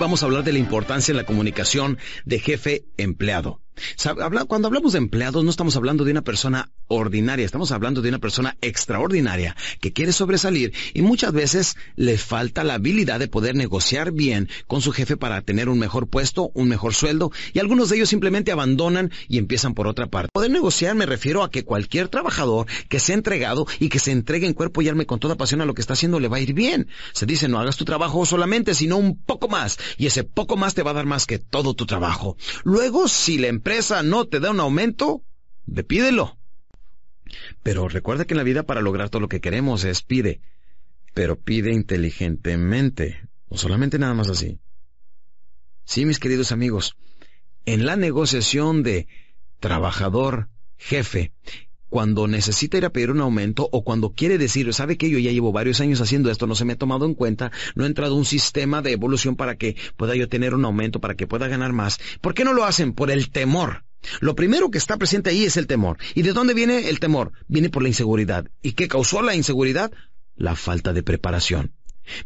Vamos a hablar de la importancia en la comunicación de jefe-empleado. Cuando hablamos de empleados no estamos hablando de una persona ordinaria, estamos hablando de una persona extraordinaria que quiere sobresalir y muchas veces le falta la habilidad de poder negociar bien con su jefe para tener un mejor puesto, un mejor sueldo y algunos de ellos simplemente abandonan y empiezan por otra parte. Poder negociar me refiero a que cualquier trabajador que se ha entregado y que se entregue en cuerpo y alma con toda pasión a lo que está haciendo le va a ir bien. Se dice no hagas tu trabajo solamente, sino un poco más y ese poco más te va a dar más que todo tu trabajo. Luego, si la no te da un aumento, depídelo. Pero recuerda que en la vida para lograr todo lo que queremos es pide, pero pide inteligentemente, o solamente nada más así. Sí, mis queridos amigos, en la negociación de trabajador jefe, cuando necesita ir a pedir un aumento o cuando quiere decir, sabe que yo ya llevo varios años haciendo esto, no se me ha tomado en cuenta, no ha entrado un sistema de evolución para que pueda yo tener un aumento, para que pueda ganar más. ¿Por qué no lo hacen? Por el temor. Lo primero que está presente ahí es el temor. ¿Y de dónde viene el temor? Viene por la inseguridad. ¿Y qué causó la inseguridad? La falta de preparación.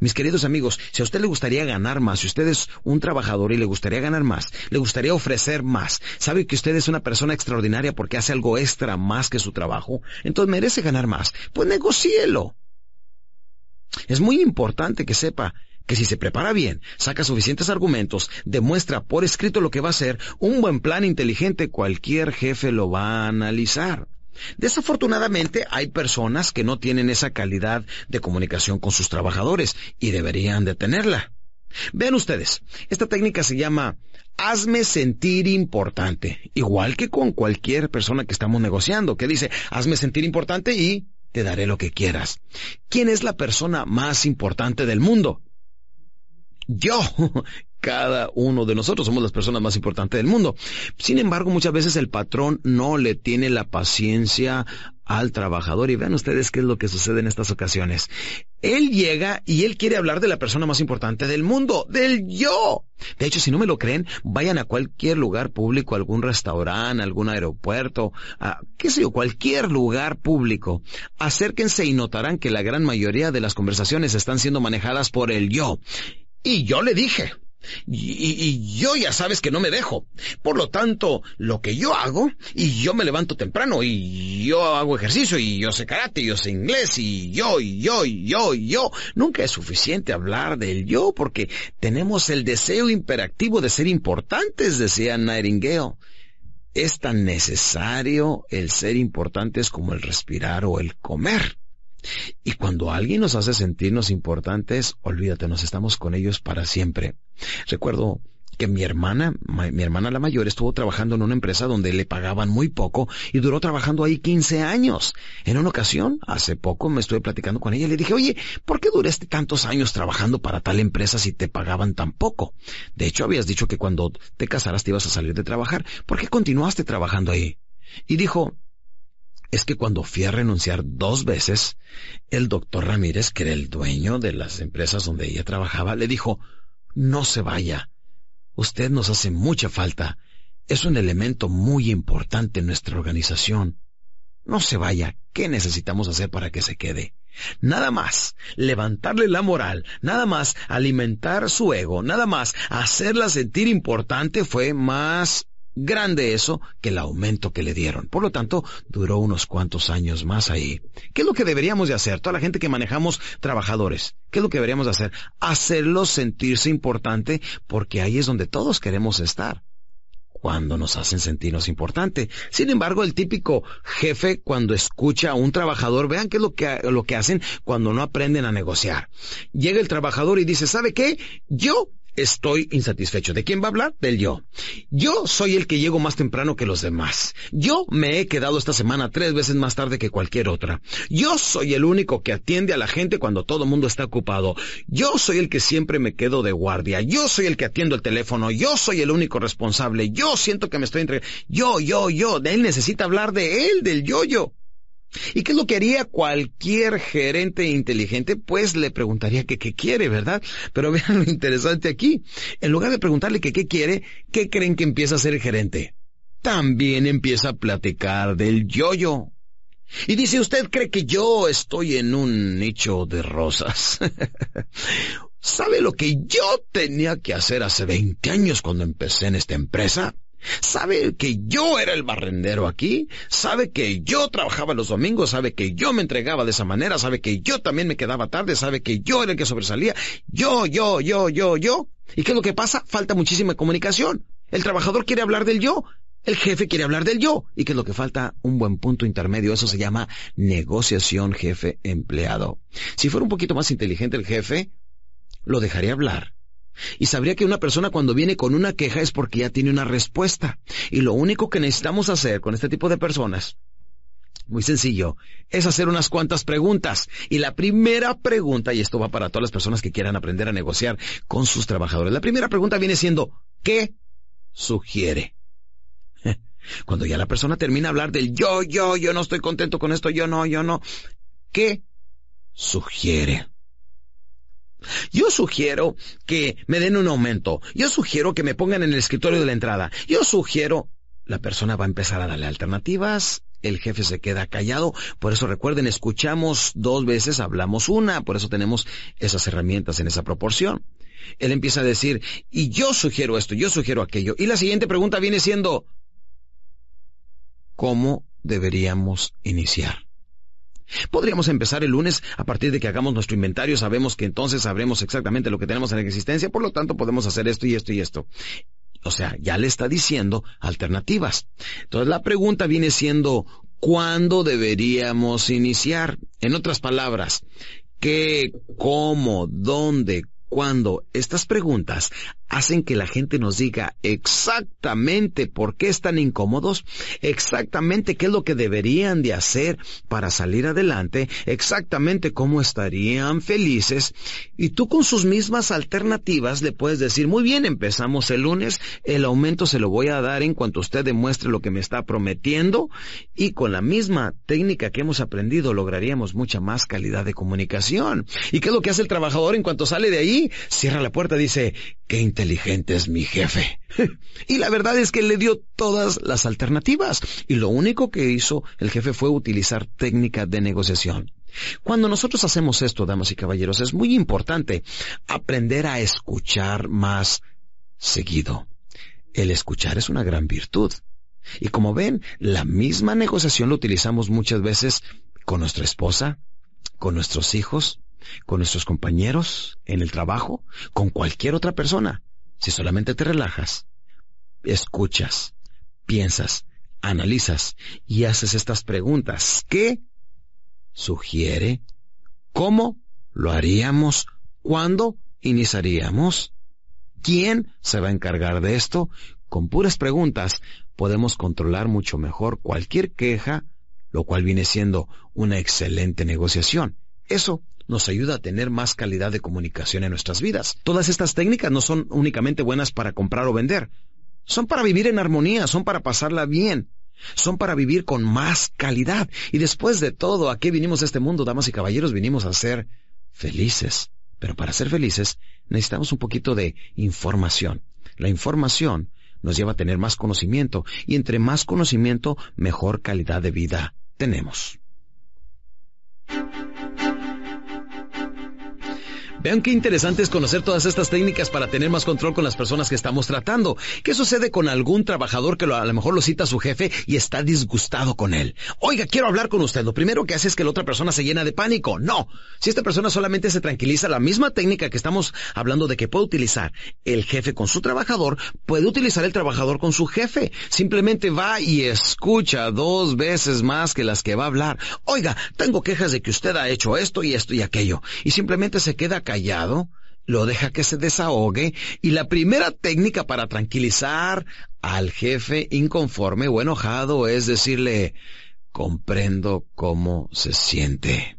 Mis queridos amigos, si a usted le gustaría ganar más, si usted es un trabajador y le gustaría ganar más, le gustaría ofrecer más, sabe que usted es una persona extraordinaria porque hace algo extra más que su trabajo, entonces merece ganar más, pues negocielo. Es muy importante que sepa que si se prepara bien, saca suficientes argumentos, demuestra por escrito lo que va a hacer, un buen plan inteligente, cualquier jefe lo va a analizar. Desafortunadamente hay personas que no tienen esa calidad de comunicación con sus trabajadores y deberían de tenerla. Vean ustedes, esta técnica se llama hazme sentir importante, igual que con cualquier persona que estamos negociando, que dice hazme sentir importante y te daré lo que quieras. ¿Quién es la persona más importante del mundo? Yo, cada uno de nosotros somos las personas más importantes del mundo. Sin embargo, muchas veces el patrón no le tiene la paciencia al trabajador y vean ustedes qué es lo que sucede en estas ocasiones. Él llega y él quiere hablar de la persona más importante del mundo, del yo. De hecho, si no me lo creen, vayan a cualquier lugar público, algún restaurante, algún aeropuerto, a, qué sé yo, cualquier lugar público. Acérquense y notarán que la gran mayoría de las conversaciones están siendo manejadas por el yo. Y yo le dije, y, yo ya sabes que no me dejo. Por lo tanto, lo que yo hago, y yo me levanto temprano, y yo hago ejercicio, y yo sé karate, y yo sé inglés, y yo, y yo, y yo, y yo. Nunca es suficiente hablar del yo, porque tenemos el deseo imperativo de ser importantes, decía Nightingale. Es tan necesario el ser importantes como el respirar o el comer. Y cuando alguien nos hace sentirnos importantes, olvídate, nos estamos con ellos para siempre. Recuerdo que mi hermana, mi hermana la mayor, estuvo trabajando en una empresa donde le pagaban muy poco y duró trabajando ahí 15 años. En una ocasión, hace poco, me estuve platicando con ella y le dije, oye, ¿por qué duraste tantos años trabajando para tal empresa si te pagaban tan poco? De hecho, habías dicho que cuando te casaras te ibas a salir de trabajar. ¿Por qué continuaste trabajando ahí? Y dijo, es que cuando fui a renunciar dos veces, el doctor Ramírez, que era el dueño de las empresas donde ella trabajaba, le dijo, no se vaya. Usted nos hace mucha falta. Es un elemento muy importante en nuestra organización. no se vaya. ¿Qué necesitamos hacer para que se quede? Nada más levantarle la moral, nada más alimentar su ego, nada más hacerla sentir importante fue más grande eso que el aumento que le dieron. Por lo tanto, duró unos cuantos años más ahí. ¿Qué es lo que deberíamos de hacer? Toda la gente que manejamos trabajadores, ¿qué es lo que deberíamos de hacer? Hacerlos sentirse importante porque ahí es donde todos queremos estar cuando nos hacen sentirnos importante. Sin embargo, el típico jefe cuando escucha a un trabajador, vean qué es lo que, lo que hacen cuando no aprenden a negociar. Llega el trabajador y dice, ¿sabe qué? Yo estoy insatisfecho. ¿De quién va a hablar? Del yo. Yo soy el que llego más temprano que los demás. Yo me he quedado esta semana tres veces más tarde que cualquier otra. Yo soy el único que atiende a la gente cuando todo el mundo está ocupado. Yo soy el que siempre me quedo de guardia. Yo soy el que atiendo el teléfono. Yo soy el único responsable. Yo siento que me estoy entre... Yo, yo, yo. Él necesita hablar de él, del yo-yo. ¿Y qué es lo que haría cualquier gerente inteligente? Pues le preguntaría que qué quiere, ¿verdad? Pero vean lo interesante aquí. En lugar de preguntarle que qué quiere, ¿qué creen que empieza a ser el gerente? También empieza a platicar del yo-yo. Y dice, ¿usted cree que yo estoy en un nicho de rosas? ¿Sabe lo que yo tenía que hacer hace 20 años cuando empecé en esta empresa? Sabe que yo era el barrendero aquí, sabe que yo trabajaba los domingos, sabe que yo me entregaba de esa manera, sabe que yo también me quedaba tarde, sabe que yo era el que sobresalía. Yo, yo, yo, yo, yo. ¿Y qué es lo que pasa? Falta muchísima comunicación. El trabajador quiere hablar del yo, el jefe quiere hablar del yo. ¿Y qué es lo que falta? Un buen punto intermedio. Eso se llama negociación jefe-empleado. Si fuera un poquito más inteligente el jefe, lo dejaría hablar y sabría que una persona cuando viene con una queja es porque ya tiene una respuesta. Y lo único que necesitamos hacer con este tipo de personas, muy sencillo, es hacer unas cuantas preguntas. Y la primera pregunta, y esto va para todas las personas que quieran aprender a negociar con sus trabajadores, la primera pregunta viene siendo, ¿qué sugiere? Cuando ya la persona termina de hablar del yo, yo, yo no estoy contento con esto, yo no, yo no, ¿qué sugiere? Yo sugiero que me den un aumento. Yo sugiero que me pongan en el escritorio de la entrada. Yo sugiero... La persona va a empezar a darle alternativas. El jefe se queda callado. Por eso recuerden, escuchamos dos veces, hablamos una. Por eso tenemos esas herramientas en esa proporción. Él empieza a decir, y yo sugiero esto, yo sugiero aquello. Y la siguiente pregunta viene siendo, ¿cómo deberíamos iniciar? Podríamos empezar el lunes a partir de que hagamos nuestro inventario, sabemos que entonces sabremos exactamente lo que tenemos en existencia, por lo tanto podemos hacer esto y esto y esto. O sea, ya le está diciendo alternativas. Entonces la pregunta viene siendo, ¿cuándo deberíamos iniciar? En otras palabras, ¿qué, cómo, dónde, cuándo? Estas preguntas hacen que la gente nos diga exactamente por qué están incómodos, exactamente qué es lo que deberían de hacer para salir adelante, exactamente cómo estarían felices, y tú con sus mismas alternativas le puedes decir, muy bien, empezamos el lunes, el aumento se lo voy a dar en cuanto usted demuestre lo que me está prometiendo, y con la misma técnica que hemos aprendido lograríamos mucha más calidad de comunicación. ¿Y qué es lo que hace el trabajador en cuanto sale de ahí? Cierra la puerta, dice, qué inteligente es mi jefe. y la verdad es que le dio todas las alternativas. Y lo único que hizo el jefe fue utilizar técnica de negociación. Cuando nosotros hacemos esto, damas y caballeros, es muy importante aprender a escuchar más seguido. El escuchar es una gran virtud. Y como ven, la misma negociación lo utilizamos muchas veces con nuestra esposa, con nuestros hijos, con nuestros compañeros, en el trabajo, con cualquier otra persona. Si solamente te relajas, escuchas, piensas, analizas y haces estas preguntas. ¿Qué sugiere? ¿Cómo lo haríamos? ¿Cuándo iniciaríamos? ¿Quién se va a encargar de esto? Con puras preguntas podemos controlar mucho mejor cualquier queja, lo cual viene siendo una excelente negociación. Eso nos ayuda a tener más calidad de comunicación en nuestras vidas. Todas estas técnicas no son únicamente buenas para comprar o vender, son para vivir en armonía, son para pasarla bien, son para vivir con más calidad. Y después de todo, ¿a qué vinimos a este mundo, damas y caballeros? Vinimos a ser felices. Pero para ser felices necesitamos un poquito de información. La información nos lleva a tener más conocimiento y entre más conocimiento, mejor calidad de vida tenemos. Vean qué interesante es conocer todas estas técnicas para tener más control con las personas que estamos tratando. ¿Qué sucede con algún trabajador que a lo mejor lo cita su jefe y está disgustado con él? Oiga, quiero hablar con usted. Lo primero que hace es que la otra persona se llena de pánico. No. Si esta persona solamente se tranquiliza, la misma técnica que estamos hablando de que puede utilizar el jefe con su trabajador, puede utilizar el trabajador con su jefe. Simplemente va y escucha dos veces más que las que va a hablar. Oiga, tengo quejas de que usted ha hecho esto y esto y aquello. Y simplemente se queda callado, lo deja que se desahogue y la primera técnica para tranquilizar al jefe inconforme o enojado es decirle, comprendo cómo se siente.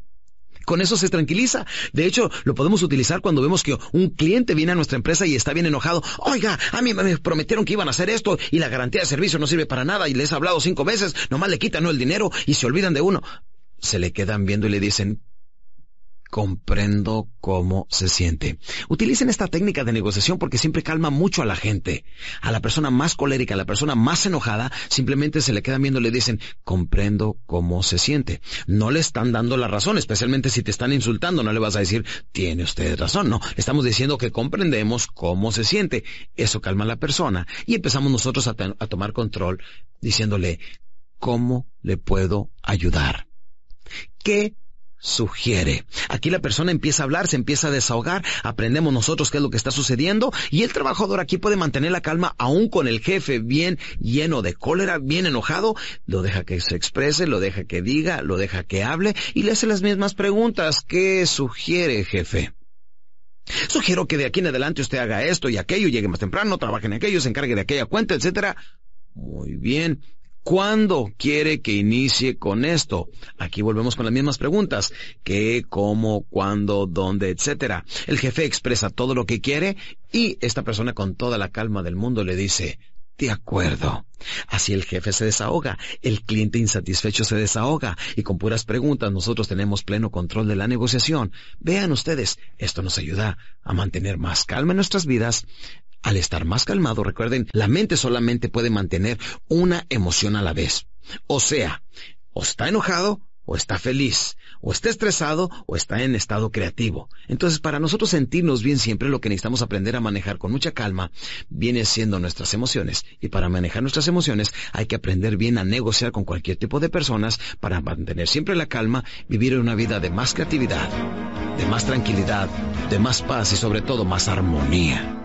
Con eso se tranquiliza. De hecho, lo podemos utilizar cuando vemos que un cliente viene a nuestra empresa y está bien enojado. Oiga, a mí me prometieron que iban a hacer esto y la garantía de servicio no sirve para nada y les he hablado cinco veces, nomás le quitan el dinero y se olvidan de uno. Se le quedan viendo y le dicen, comprendo cómo se siente. Utilicen esta técnica de negociación porque siempre calma mucho a la gente. A la persona más colérica, a la persona más enojada, simplemente se le quedan viendo y le dicen, comprendo cómo se siente. No le están dando la razón, especialmente si te están insultando, no le vas a decir, tiene usted razón, no. Estamos diciendo que comprendemos cómo se siente. Eso calma a la persona y empezamos nosotros a, a tomar control diciéndole, ¿cómo le puedo ayudar? ¿Qué sugiere. Aquí la persona empieza a hablar, se empieza a desahogar, aprendemos nosotros qué es lo que está sucediendo y el trabajador aquí puede mantener la calma aún con el jefe bien lleno de cólera, bien enojado, lo deja que se exprese, lo deja que diga, lo deja que hable y le hace las mismas preguntas. ¿Qué sugiere, jefe? Sugiero que de aquí en adelante usted haga esto y aquello, llegue más temprano, trabaje en aquello, se encargue de aquella cuenta, etcétera. Muy bien. ¿Cuándo quiere que inicie con esto? Aquí volvemos con las mismas preguntas. ¿Qué, cómo, cuándo, dónde, etcétera? El jefe expresa todo lo que quiere y esta persona con toda la calma del mundo le dice, de acuerdo. Así el jefe se desahoga, el cliente insatisfecho se desahoga y con puras preguntas nosotros tenemos pleno control de la negociación. Vean ustedes, esto nos ayuda a mantener más calma en nuestras vidas, al estar más calmado, recuerden, la mente solamente puede mantener una emoción a la vez. O sea, o está enojado o está feliz, o está estresado o está en estado creativo. Entonces, para nosotros sentirnos bien siempre, lo que necesitamos aprender a manejar con mucha calma viene siendo nuestras emociones. Y para manejar nuestras emociones hay que aprender bien a negociar con cualquier tipo de personas para mantener siempre la calma, vivir una vida de más creatividad, de más tranquilidad, de más paz y sobre todo más armonía.